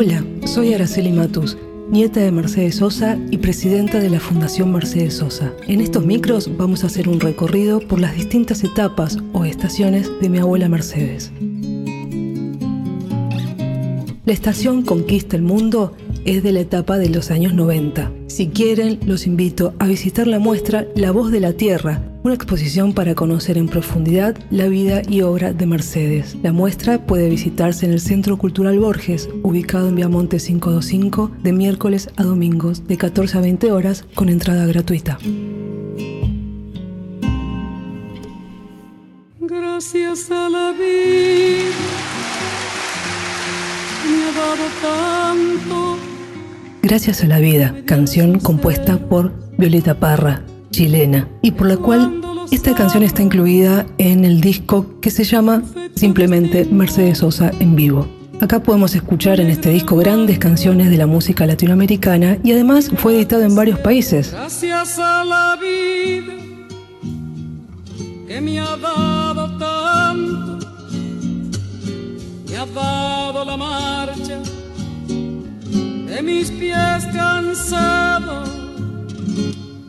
Hola, soy Araceli Matus, nieta de Mercedes Sosa y presidenta de la Fundación Mercedes Sosa. En estos micros vamos a hacer un recorrido por las distintas etapas o estaciones de mi abuela Mercedes. La estación Conquista el Mundo es de la etapa de los años 90. Si quieren, los invito a visitar la muestra La Voz de la Tierra, una exposición para conocer en profundidad la vida y obra de Mercedes. La muestra puede visitarse en el Centro Cultural Borges, ubicado en Viamonte 525, de miércoles a domingos, de 14 a 20 horas, con entrada gratuita. Gracias a la vida me ha dado tanto. Gracias a la vida, canción compuesta por Violeta Parra, chilena, y por la cual esta canción está incluida en el disco que se llama simplemente Mercedes Sosa en vivo. Acá podemos escuchar en este disco grandes canciones de la música latinoamericana y además fue editado en varios países. Gracias a la vida que me ha dado tanto, ha dado la marcha de mis pies cansados,